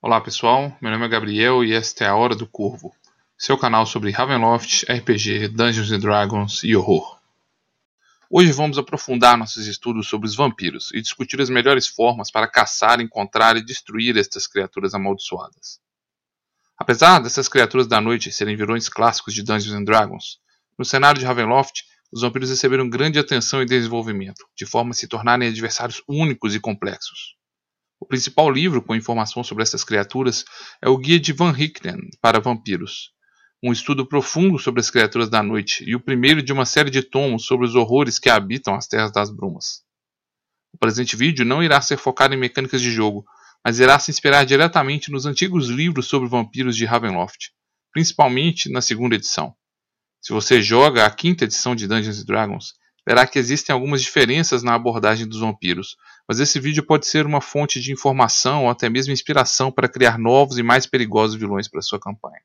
Olá pessoal, meu nome é Gabriel e esta é a Hora do Corvo, seu canal sobre Ravenloft, RPG, Dungeons Dragons e horror. Hoje vamos aprofundar nossos estudos sobre os vampiros e discutir as melhores formas para caçar, encontrar e destruir estas criaturas amaldiçoadas. Apesar dessas criaturas da noite serem vilões clássicos de Dungeons Dragons, no cenário de Ravenloft, os vampiros receberam grande atenção e desenvolvimento, de forma a se tornarem adversários únicos e complexos. O principal livro com informação sobre essas criaturas é o Guia de Van Richten para Vampiros, um estudo profundo sobre as criaturas da noite e o primeiro de uma série de tomos sobre os horrores que habitam as Terras das Brumas. O presente vídeo não irá ser focado em mecânicas de jogo, mas irá se inspirar diretamente nos antigos livros sobre vampiros de Ravenloft, principalmente na segunda edição. Se você joga a quinta edição de Dungeons Dragons, verá que existem algumas diferenças na abordagem dos vampiros, mas esse vídeo pode ser uma fonte de informação ou até mesmo inspiração para criar novos e mais perigosos vilões para sua campanha.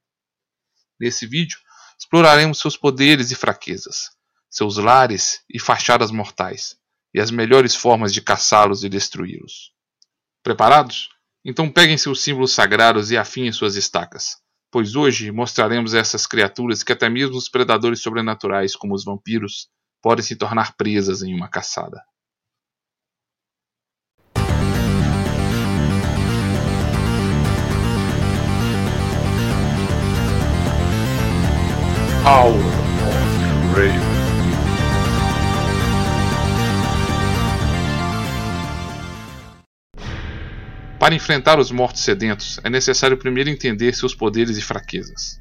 Nesse vídeo, exploraremos seus poderes e fraquezas, seus lares e fachadas mortais, e as melhores formas de caçá-los e destruí-los. Preparados? Então peguem seus símbolos sagrados e afinem suas estacas, pois hoje mostraremos essas criaturas que até mesmo os predadores sobrenaturais, como os vampiros, podem se tornar presas em uma caçada. Of. Para enfrentar os mortos sedentos, é necessário primeiro entender seus poderes e fraquezas.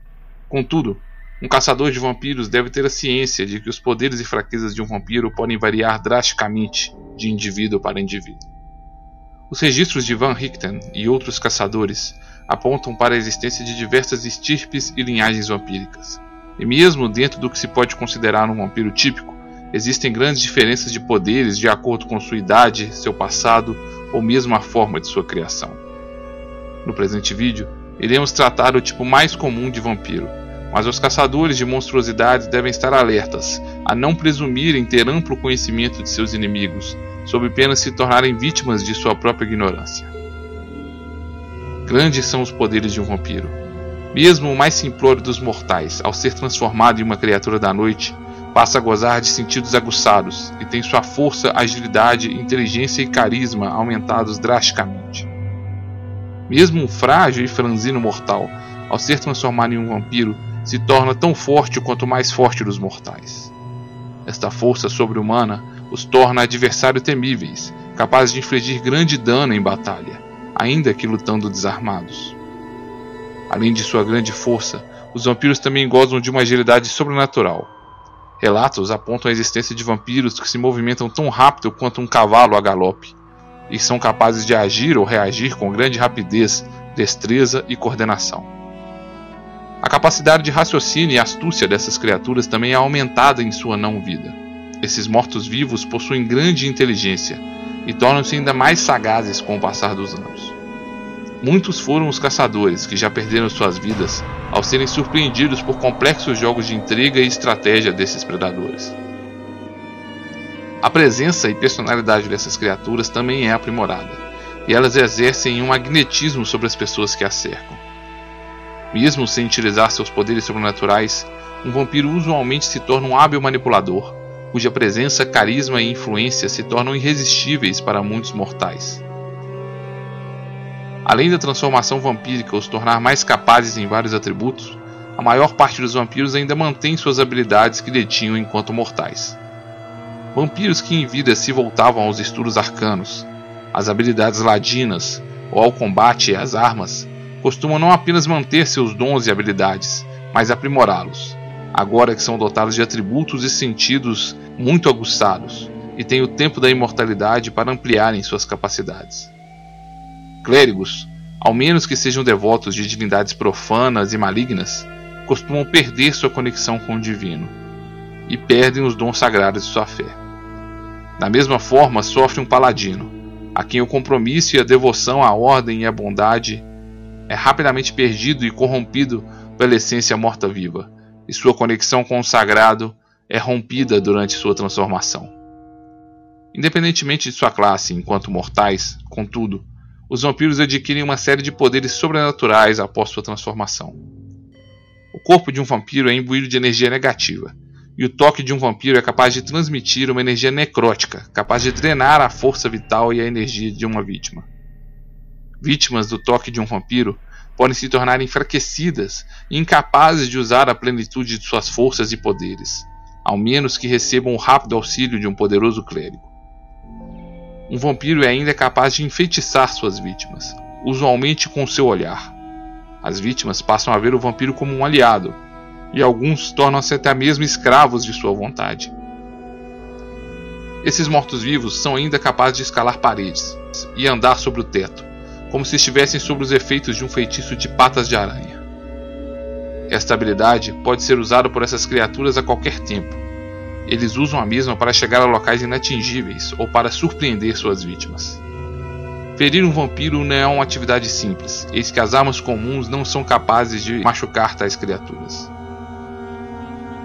Contudo, um caçador de vampiros deve ter a ciência de que os poderes e fraquezas de um vampiro podem variar drasticamente de indivíduo para indivíduo. Os registros de Van Richten e outros caçadores apontam para a existência de diversas estirpes e linhagens vampíricas, e mesmo dentro do que se pode considerar um vampiro típico, existem grandes diferenças de poderes de acordo com sua idade, seu passado ou mesmo a forma de sua criação. No presente vídeo, iremos tratar o tipo mais comum de vampiro, mas os caçadores de monstruosidades devem estar alertas a não presumirem ter amplo conhecimento de seus inimigos, sob pena de se tornarem vítimas de sua própria ignorância. Grandes são os poderes de um vampiro, mesmo o mais simplório dos mortais, ao ser transformado em uma criatura da noite, passa a gozar de sentidos aguçados e tem sua força, agilidade, inteligência e carisma aumentados drasticamente. Mesmo um frágil e franzino mortal, ao ser transformado em um vampiro, se torna tão forte quanto o mais forte dos mortais. Esta força sobre-humana os torna adversários temíveis, capazes de infligir grande dano em batalha, ainda que lutando desarmados. Além de sua grande força, os vampiros também gozam de uma agilidade sobrenatural. Relatos apontam a existência de vampiros que se movimentam tão rápido quanto um cavalo a galope, e são capazes de agir ou reagir com grande rapidez, destreza e coordenação. A capacidade de raciocínio e astúcia dessas criaturas também é aumentada em sua não-vida. Esses mortos-vivos possuem grande inteligência e tornam-se ainda mais sagazes com o passar dos anos. Muitos foram os caçadores que já perderam suas vidas ao serem surpreendidos por complexos jogos de intriga e estratégia desses predadores. A presença e personalidade dessas criaturas também é aprimorada, e elas exercem um magnetismo sobre as pessoas que as cercam. Mesmo sem utilizar seus poderes sobrenaturais, um vampiro usualmente se torna um hábil manipulador, cuja presença, carisma e influência se tornam irresistíveis para muitos mortais. Além da transformação vampírica os tornar mais capazes em vários atributos, a maior parte dos vampiros ainda mantém suas habilidades que detinham enquanto mortais. Vampiros que em vida se voltavam aos estudos arcanos, às habilidades ladinas ou ao combate e às armas, costumam não apenas manter seus dons e habilidades, mas aprimorá-los, agora que são dotados de atributos e sentidos muito aguçados e têm o tempo da imortalidade para ampliarem suas capacidades. Clérigos, ao menos que sejam devotos de divindades profanas e malignas, costumam perder sua conexão com o divino e perdem os dons sagrados de sua fé. Da mesma forma, sofre um paladino, a quem o compromisso e a devoção à ordem e à bondade é rapidamente perdido e corrompido pela essência morta-viva, e sua conexão com o sagrado é rompida durante sua transformação. Independentemente de sua classe enquanto mortais, contudo, os vampiros adquirem uma série de poderes sobrenaturais após sua transformação. O corpo de um vampiro é imbuído de energia negativa, e o toque de um vampiro é capaz de transmitir uma energia necrótica, capaz de drenar a força vital e a energia de uma vítima. Vítimas do toque de um vampiro podem se tornar enfraquecidas e incapazes de usar a plenitude de suas forças e poderes, ao menos que recebam o rápido auxílio de um poderoso clérigo. Um vampiro é ainda capaz de enfeitiçar suas vítimas, usualmente com seu olhar. As vítimas passam a ver o vampiro como um aliado, e alguns tornam-se até mesmo escravos de sua vontade. Esses mortos-vivos são ainda capazes de escalar paredes e andar sobre o teto, como se estivessem sob os efeitos de um feitiço de patas de aranha. Esta habilidade pode ser usada por essas criaturas a qualquer tempo. Eles usam a mesma para chegar a locais inatingíveis ou para surpreender suas vítimas. Ferir um vampiro não é uma atividade simples, eis que as armas comuns não são capazes de machucar tais criaturas.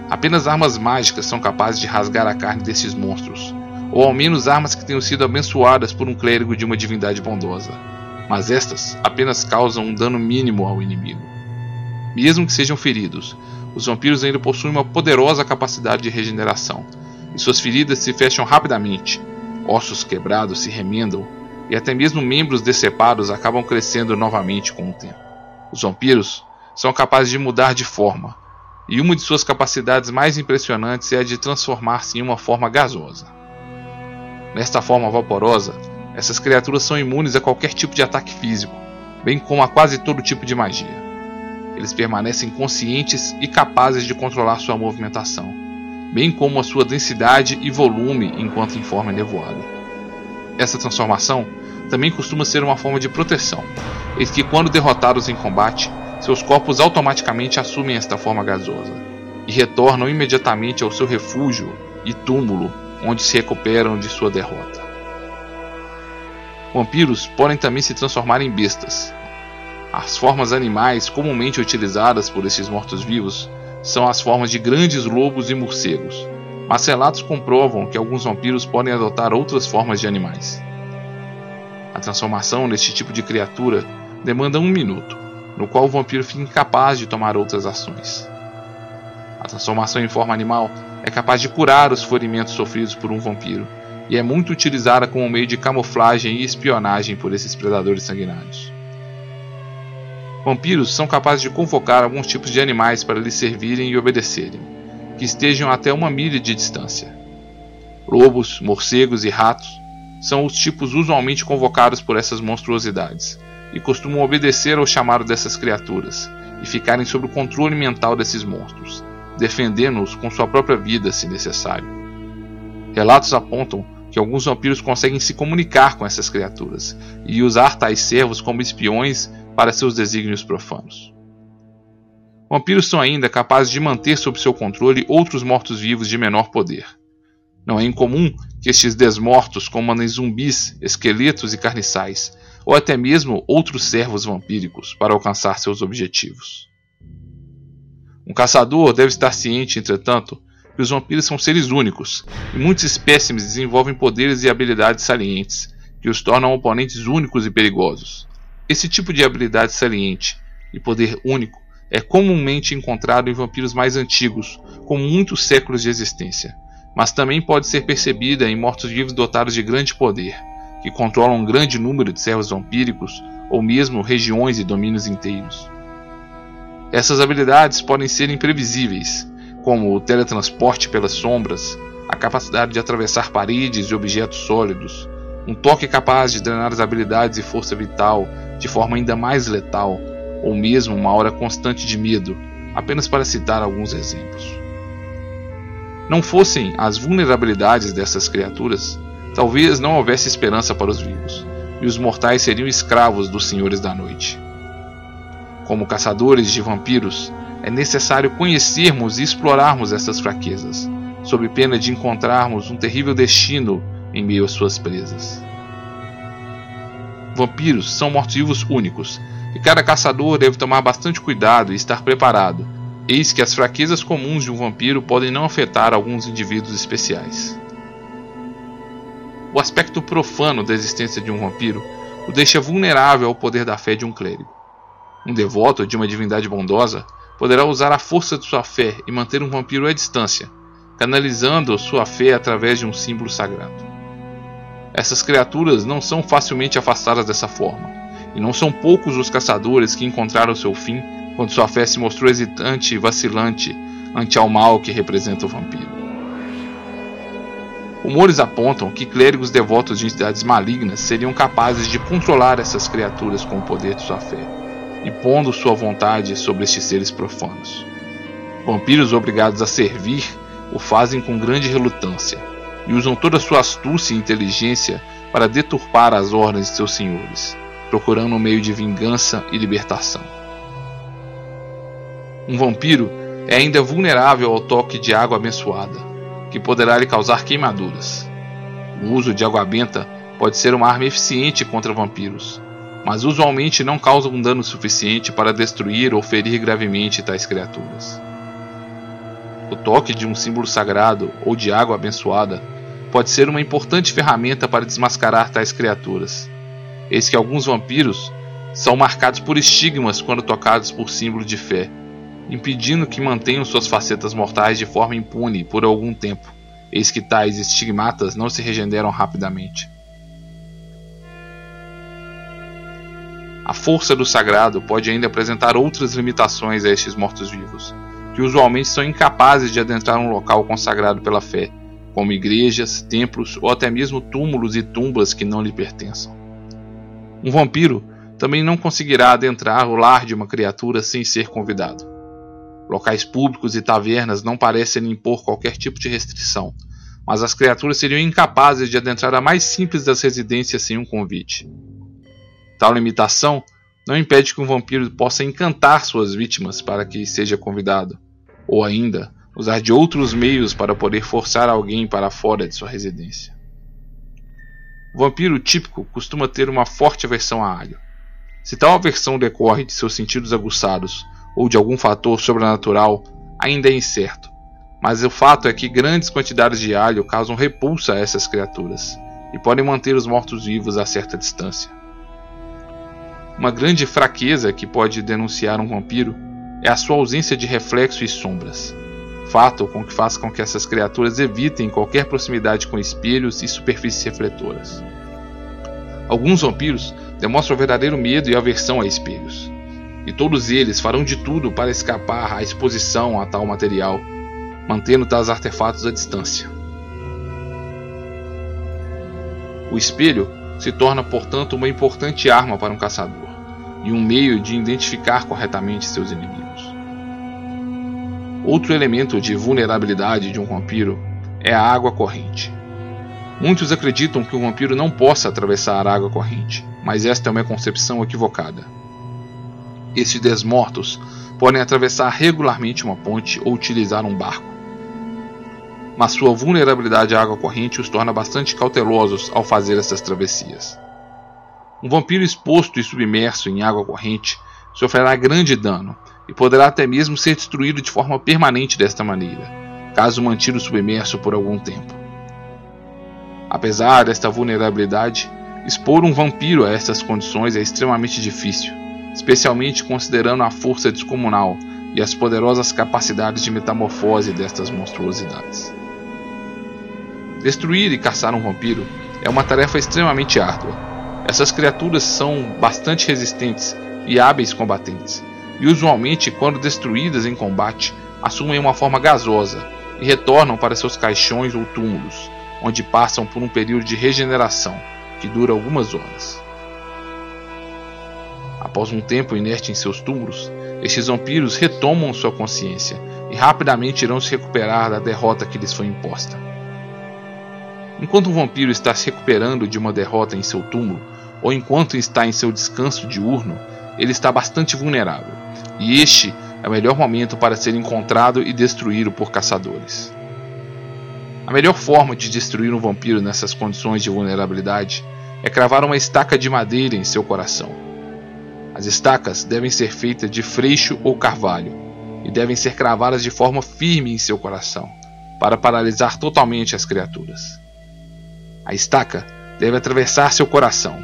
Apenas armas mágicas são capazes de rasgar a carne desses monstros, ou ao menos armas que tenham sido abençoadas por um clérigo de uma divindade bondosa. Mas estas apenas causam um dano mínimo ao inimigo. Mesmo que sejam feridos, os vampiros ainda possuem uma poderosa capacidade de regeneração, e suas feridas se fecham rapidamente, ossos quebrados se remendam, e até mesmo membros decepados acabam crescendo novamente com o tempo. Os vampiros são capazes de mudar de forma, e uma de suas capacidades mais impressionantes é a de transformar-se em uma forma gasosa. Nesta forma vaporosa, essas criaturas são imunes a qualquer tipo de ataque físico, bem como a quase todo tipo de magia. Eles permanecem conscientes e capazes de controlar sua movimentação, bem como a sua densidade e volume enquanto em forma nevoada. Essa transformação também costuma ser uma forma de proteção, eis que quando derrotados em combate, seus corpos automaticamente assumem esta forma gasosa e retornam imediatamente ao seu refúgio e túmulo, onde se recuperam de sua derrota. Vampiros podem também se transformar em bestas, as formas animais comumente utilizadas por esses mortos-vivos são as formas de grandes lobos e morcegos, mas relatos comprovam que alguns vampiros podem adotar outras formas de animais. A transformação neste tipo de criatura demanda um minuto, no qual o vampiro fica incapaz de tomar outras ações. A transformação em forma animal é capaz de curar os ferimentos sofridos por um vampiro e é muito utilizada como meio de camuflagem e espionagem por esses predadores sanguinários. Vampiros são capazes de convocar alguns tipos de animais para lhes servirem e obedecerem, que estejam até uma milha de distância. Lobos, morcegos e ratos são os tipos usualmente convocados por essas monstruosidades, e costumam obedecer ao chamado dessas criaturas e ficarem sob o controle mental desses monstros, defendendo-os com sua própria vida se necessário. Relatos apontam que alguns vampiros conseguem se comunicar com essas criaturas e usar tais servos como espiões para seus desígnios profanos. Vampiros são ainda capazes de manter sob seu controle outros mortos-vivos de menor poder. Não é incomum que estes desmortos comandem zumbis, esqueletos e carniçais, ou até mesmo outros servos vampíricos para alcançar seus objetivos. Um caçador deve estar ciente, entretanto, que os vampiros são seres únicos, e muitos espécimes desenvolvem poderes e habilidades salientes, que os tornam oponentes únicos e perigosos. Esse tipo de habilidade saliente e poder único é comumente encontrado em vampiros mais antigos, com muitos séculos de existência, mas também pode ser percebida em mortos-vivos dotados de grande poder, que controlam um grande número de servos vampíricos ou mesmo regiões e domínios inteiros. Essas habilidades podem ser imprevisíveis, como o teletransporte pelas sombras, a capacidade de atravessar paredes e objetos sólidos, um toque capaz de drenar as habilidades e força vital de forma ainda mais letal, ou mesmo uma hora constante de medo, apenas para citar alguns exemplos. Não fossem as vulnerabilidades dessas criaturas, talvez não houvesse esperança para os vivos, e os mortais seriam escravos dos senhores da noite. Como caçadores de vampiros, é necessário conhecermos e explorarmos essas fraquezas, sob pena de encontrarmos um terrível destino em meio às suas presas. Vampiros são mortos-vivos únicos, e cada caçador deve tomar bastante cuidado e estar preparado. Eis que as fraquezas comuns de um vampiro podem não afetar alguns indivíduos especiais. O aspecto profano da existência de um vampiro o deixa vulnerável ao poder da fé de um clérigo. Um devoto de uma divindade bondosa poderá usar a força de sua fé e manter um vampiro à distância, canalizando sua fé através de um símbolo sagrado. Essas criaturas não são facilmente afastadas dessa forma, e não são poucos os caçadores que encontraram seu fim quando sua fé se mostrou hesitante e vacilante ante ao mal que representa o vampiro. Rumores apontam que clérigos devotos de entidades malignas seriam capazes de controlar essas criaturas com o poder de sua fé, impondo sua vontade sobre estes seres profanos. Vampiros obrigados a servir o fazem com grande relutância e usam toda sua astúcia e inteligência para deturpar as ordens de seus senhores, procurando um meio de vingança e libertação. Um vampiro é ainda vulnerável ao toque de água abençoada, que poderá lhe causar queimaduras. O uso de água benta pode ser uma arma eficiente contra vampiros, mas usualmente não causa um dano suficiente para destruir ou ferir gravemente tais criaturas. O toque de um símbolo sagrado ou de água abençoada pode ser uma importante ferramenta para desmascarar tais criaturas. Eis que alguns vampiros são marcados por estigmas quando tocados por símbolo de fé, impedindo que mantenham suas facetas mortais de forma impune por algum tempo, eis que tais estigmatas não se regeneram rapidamente. A força do sagrado pode ainda apresentar outras limitações a estes mortos-vivos, que usualmente são incapazes de adentrar um local consagrado pela fé, como igrejas, templos ou até mesmo túmulos e tumbas que não lhe pertençam. Um vampiro também não conseguirá adentrar o lar de uma criatura sem ser convidado. Locais públicos e tavernas não parecem impor qualquer tipo de restrição, mas as criaturas seriam incapazes de adentrar a mais simples das residências sem um convite. Tal limitação não impede que um vampiro possa encantar suas vítimas para que seja convidado, ou ainda usar de outros meios para poder forçar alguém para fora de sua residência. O vampiro típico costuma ter uma forte aversão a alho. Se tal aversão decorre de seus sentidos aguçados ou de algum fator sobrenatural ainda é incerto, mas o fato é que grandes quantidades de alho causam repulsa a essas criaturas e podem manter os mortos-vivos a certa distância. Uma grande fraqueza que pode denunciar um vampiro é a sua ausência de reflexo e sombras, fato com que faz com que essas criaturas evitem qualquer proximidade com espelhos e superfícies refletoras. Alguns vampiros demonstram verdadeiro medo e aversão a espelhos, e todos eles farão de tudo para escapar à exposição a tal material, mantendo tais artefatos à distância. O espelho se torna, portanto, uma importante arma para um caçador e um meio de identificar corretamente seus inimigos. Outro elemento de vulnerabilidade de um vampiro é a água corrente. Muitos acreditam que o vampiro não possa atravessar a água corrente, mas esta é uma concepção equivocada. Estes desmortos podem atravessar regularmente uma ponte ou utilizar um barco. Mas sua vulnerabilidade à água corrente os torna bastante cautelosos ao fazer essas travessias. Um vampiro exposto e submerso em água corrente sofrerá grande dano e poderá até mesmo ser destruído de forma permanente desta maneira, caso mantido submerso por algum tempo. Apesar desta vulnerabilidade, expor um vampiro a estas condições é extremamente difícil especialmente considerando a força descomunal e as poderosas capacidades de metamorfose destas monstruosidades. Destruir e caçar um vampiro é uma tarefa extremamente árdua. Essas criaturas são bastante resistentes e hábeis combatentes, e usualmente, quando destruídas em combate, assumem uma forma gasosa e retornam para seus caixões ou túmulos, onde passam por um período de regeneração que dura algumas horas. Após um tempo inerte em seus túmulos, estes vampiros retomam sua consciência e rapidamente irão se recuperar da derrota que lhes foi imposta. Enquanto um vampiro está se recuperando de uma derrota em seu túmulo, ou enquanto está em seu descanso diurno, ele está bastante vulnerável, e este é o melhor momento para ser encontrado e destruído por caçadores. A melhor forma de destruir um vampiro nessas condições de vulnerabilidade é cravar uma estaca de madeira em seu coração as estacas devem ser feitas de freixo ou carvalho e devem ser cravadas de forma firme em seu coração, para paralisar totalmente as criaturas. A estaca deve atravessar seu coração,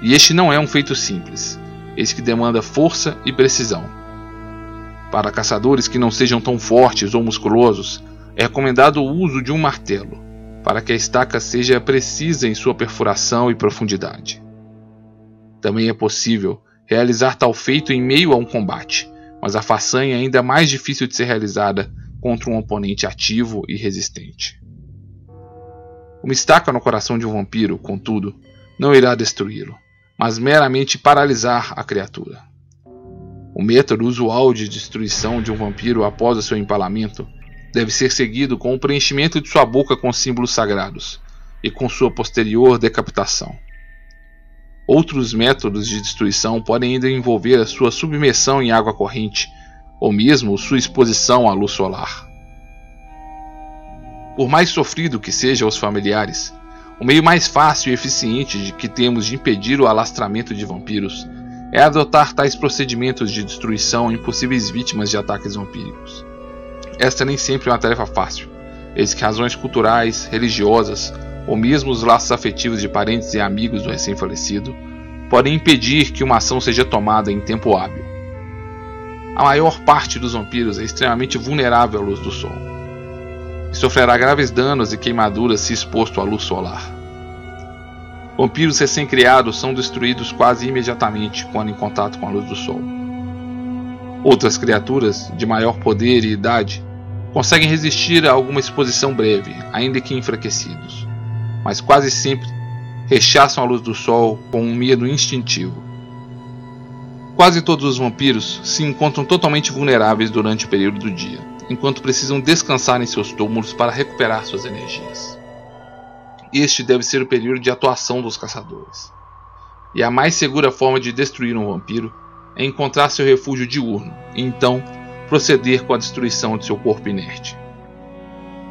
E este não é um feito simples, esse que demanda força e precisão. Para caçadores que não sejam tão fortes ou musculosos, é recomendado o uso de um martelo, para que a estaca seja precisa em sua perfuração e profundidade. Também é possível realizar tal feito em meio a um combate, mas a façanha é ainda mais difícil de ser realizada contra um oponente ativo e resistente. Uma estaca no coração de um vampiro, contudo, não irá destruí-lo, mas meramente paralisar a criatura. O método usual de destruição de um vampiro após o seu empalamento deve ser seguido com o preenchimento de sua boca com símbolos sagrados e com sua posterior decapitação. Outros métodos de destruição podem ainda envolver a sua submersão em água corrente ou mesmo sua exposição à luz solar. Por mais sofrido que seja aos familiares, o meio mais fácil e eficiente de que temos de impedir o alastramento de vampiros é adotar tais procedimentos de destruição em possíveis vítimas de ataques vampíricos. Esta nem sempre é uma tarefa fácil, eis que razões culturais, religiosas ou mesmo os laços afetivos de parentes e amigos do recém-falecido podem impedir que uma ação seja tomada em tempo hábil. A maior parte dos vampiros é extremamente vulnerável à luz do sol e sofrerá graves danos e queimaduras se exposto à luz solar. Vampiros recém-criados são destruídos quase imediatamente quando em contato com a luz do sol. Outras criaturas, de maior poder e idade, conseguem resistir a alguma exposição breve, ainda que enfraquecidos, mas quase sempre rechaçam a luz do sol com um medo instintivo. Quase todos os vampiros se encontram totalmente vulneráveis durante o período do dia, enquanto precisam descansar em seus túmulos para recuperar suas energias. Este deve ser o período de atuação dos caçadores. E a mais segura forma de destruir um vampiro é encontrar seu refúgio diurno e então proceder com a destruição de seu corpo inerte.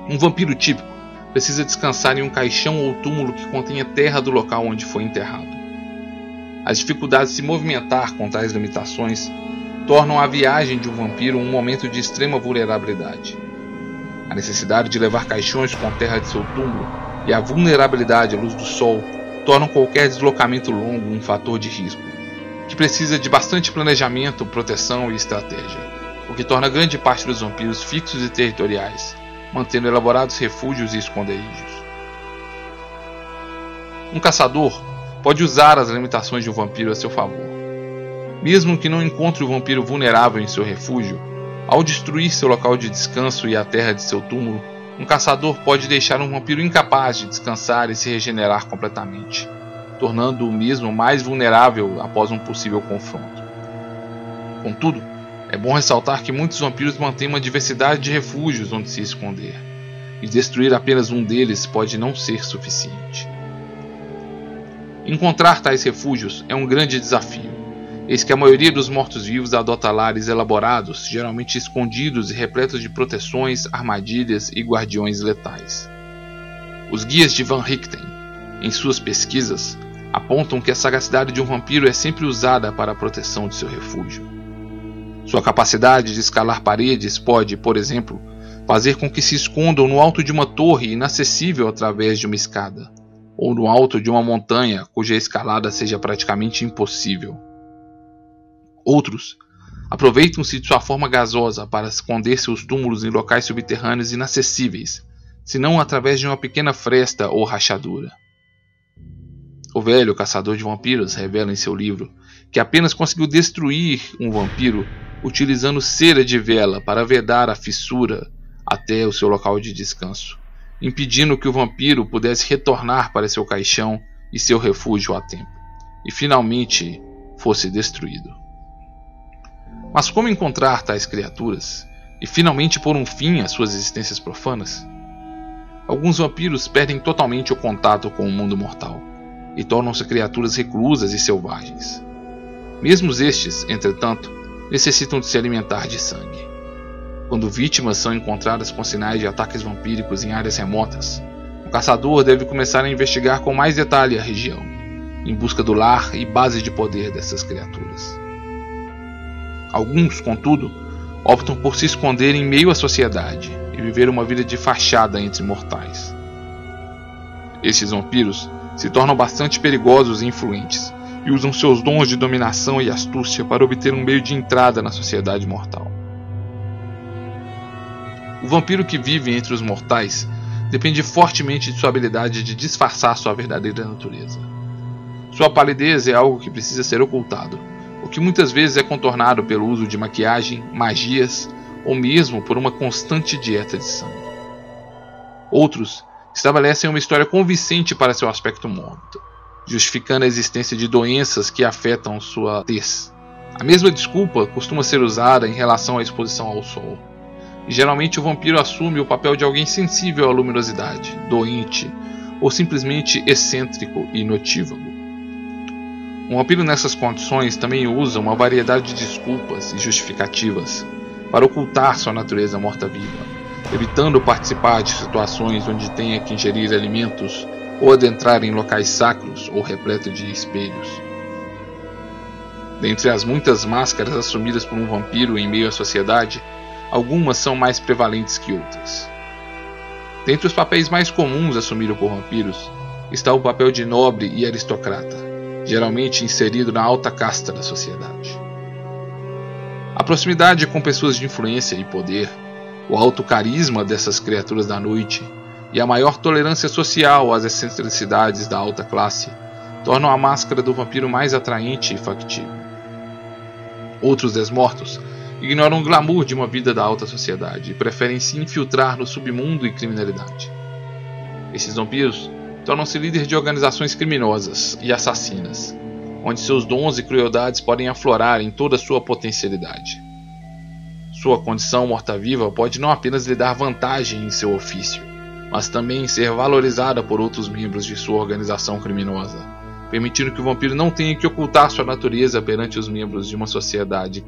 Um vampiro típico precisa descansar em um caixão ou túmulo que contenha terra do local onde foi enterrado. As dificuldades de se movimentar com tais limitações tornam a viagem de um vampiro um momento de extrema vulnerabilidade. A necessidade de levar caixões com terra de seu túmulo e a vulnerabilidade à luz do sol tornam qualquer deslocamento longo um fator de risco, que precisa de bastante planejamento, proteção e estratégia, o que torna grande parte dos vampiros fixos e territoriais, mantendo elaborados refúgios e esconderijos. Um caçador pode usar as limitações de um vampiro a seu favor. Mesmo que não encontre o vampiro vulnerável em seu refúgio, ao destruir seu local de descanso e a terra de seu túmulo, um caçador pode deixar um vampiro incapaz de descansar e se regenerar completamente, tornando-o mesmo mais vulnerável após um possível confronto. Contudo, é bom ressaltar que muitos vampiros mantêm uma diversidade de refúgios onde se esconder, e destruir apenas um deles pode não ser suficiente. Encontrar tais refúgios é um grande desafio, eis que a maioria dos mortos-vivos adota lares elaborados, geralmente escondidos e repletos de proteções, armadilhas e guardiões letais. Os guias de Van Richten, em suas pesquisas, apontam que a sagacidade de um vampiro é sempre usada para a proteção de seu refúgio. Sua capacidade de escalar paredes pode, por exemplo, fazer com que se escondam no alto de uma torre inacessível através de uma escada, ou no alto de uma montanha cuja escalada seja praticamente impossível. Outros aproveitam-se de sua forma gasosa para esconder seus túmulos em locais subterrâneos inacessíveis, se não através de uma pequena fresta ou rachadura. O velho caçador de vampiros revela em seu livro que apenas conseguiu destruir um vampiro utilizando cera de vela para vedar a fissura até o seu local de descanso, impedindo que o vampiro pudesse retornar para seu caixão e seu refúgio a tempo, e finalmente fosse destruído. Mas como encontrar tais criaturas e finalmente pôr um fim às suas existências profanas? Alguns vampiros perdem totalmente o contato com o mundo mortal e tornam-se criaturas reclusas e selvagens. Mesmo estes, entretanto, necessitam de se alimentar de sangue. Quando vítimas são encontradas com sinais de ataques vampíricos em áreas remotas, o caçador deve começar a investigar com mais detalhe a região, em busca do lar e base de poder dessas criaturas. Alguns, contudo, optam por se esconder em meio à sociedade e viver uma vida de fachada entre mortais. Estes vampiros se tornam bastante perigosos e influentes, e usam seus dons de dominação e astúcia para obter um meio de entrada na sociedade mortal. O vampiro que vive entre os mortais depende fortemente de sua habilidade de disfarçar sua verdadeira natureza. Sua palidez é algo que precisa ser ocultado, o que muitas vezes é contornado pelo uso de maquiagem, magias ou mesmo por uma constante dieta de sangue. Outros estabelecem uma história convincente para seu aspecto mórbido, justificando a existência de doenças que afetam sua tez. A mesma desculpa costuma ser usada em relação à exposição ao sol. E geralmente o vampiro assume o papel de alguém sensível à luminosidade, doente ou simplesmente excêntrico e notívago. Um vampiro nessas condições também usa uma variedade de desculpas e justificativas para ocultar sua natureza morta-viva, evitando participar de situações onde tenha que ingerir alimentos ou adentrar em locais sacros ou repletos de espelhos. Dentre as muitas máscaras assumidas por um vampiro em meio à sociedade, algumas são mais prevalentes que outras. Dentre os papéis mais comuns assumidos por vampiros está o papel de nobre e aristocrata, geralmente inserido na alta casta da sociedade. A proximidade com pessoas de influência e poder, o alto carisma dessas criaturas da noite e a maior tolerância social às excentricidades da alta classe tornam a máscara do vampiro mais atraente e factível. Outros desmortos ignoram o glamour de uma vida da alta sociedade e preferem se infiltrar no submundo e criminalidade. Esses vampiros tornam-se líderes de organizações criminosas e assassinas, onde seus dons e crueldades podem aflorar em toda sua potencialidade. Sua condição morta-viva pode não apenas lhe dar vantagem em seu ofício, mas também ser valorizada por outros membros de sua organização criminosa, permitindo que o vampiro não tenha que ocultar sua natureza perante os membros de uma sociedade.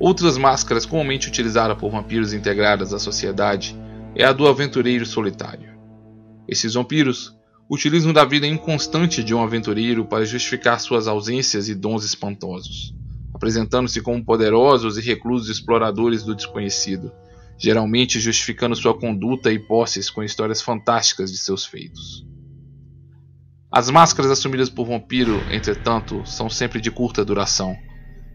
Outras máscaras comumente utilizadas por vampiros integradas à sociedade é a do aventureiro solitário. Esses vampiros utilizam da vida inconstante de um aventureiro para justificar suas ausências e dons espantosos, apresentando-se como poderosos e reclusos exploradores do desconhecido, geralmente justificando sua conduta e posses com histórias fantásticas de seus feitos. As máscaras assumidas por vampiro, entretanto, são sempre de curta duração.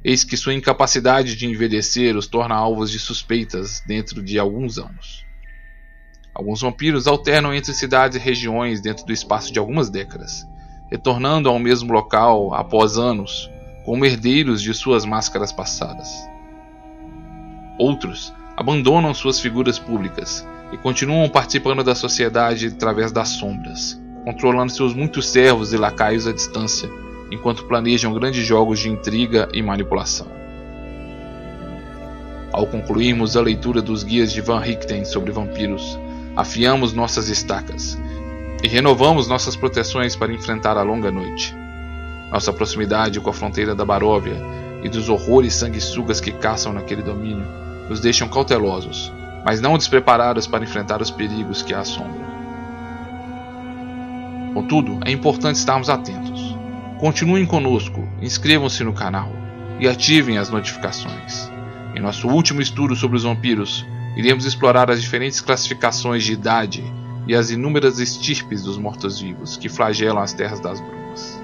Eis que sua incapacidade de envelhecer os torna alvos de suspeitas dentro de alguns anos. Alguns vampiros alternam entre cidades e regiões dentro do espaço de algumas décadas, retornando ao mesmo local após anos, como herdeiros de suas máscaras passadas. Outros abandonam suas figuras públicas e continuam participando da sociedade através das sombras, controlando seus muitos servos e lacaios à distância, enquanto planejam grandes jogos de intriga e manipulação. Ao concluirmos a leitura dos guias de Van Richten sobre vampiros, afiamos nossas estacas e renovamos nossas proteções para enfrentar a longa noite. Nossa proximidade com a fronteira da Baróvia e dos horrores sanguessugas que caçam naquele domínio nos deixam cautelosos, mas não despreparados para enfrentar os perigos que a assombram. Contudo, é importante estarmos atentos. Continuem conosco, inscrevam-se no canal e ativem as notificações. Em nosso último estudo sobre os vampiros, iremos explorar as diferentes classificações de idade e as inúmeras estirpes dos mortos-vivos que flagelam as terras das brumas.